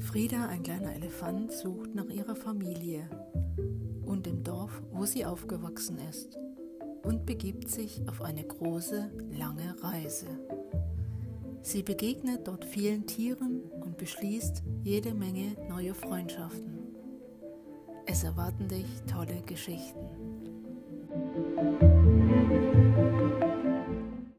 Frieda, ein kleiner Elefant, sucht nach ihrer Familie und dem Dorf, wo sie aufgewachsen ist und begibt sich auf eine große, lange Reise. Sie begegnet dort vielen Tieren und beschließt jede Menge neue Freundschaften. Es erwarten dich tolle Geschichten.